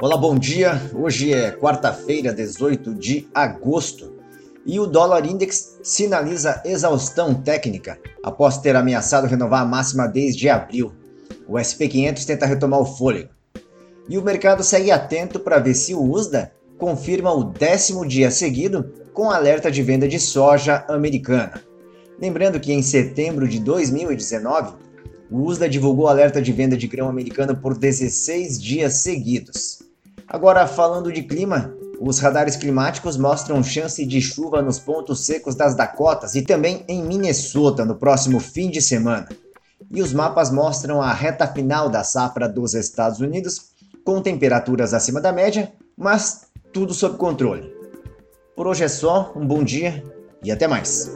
Olá, bom dia. Hoje é quarta-feira, 18 de agosto, e o dólar index sinaliza exaustão técnica após ter ameaçado renovar a máxima desde abril. O SP 500 tenta retomar o fôlego. E o mercado segue atento para ver se o USDA confirma o décimo dia seguido com alerta de venda de soja americana. Lembrando que em setembro de 2019, o USDA divulgou alerta de venda de grão americano por 16 dias seguidos. Agora, falando de clima, os radares climáticos mostram chance de chuva nos pontos secos das Dakotas e também em Minnesota no próximo fim de semana. E os mapas mostram a reta final da safra dos Estados Unidos, com temperaturas acima da média, mas tudo sob controle. Por hoje é só, um bom dia e até mais.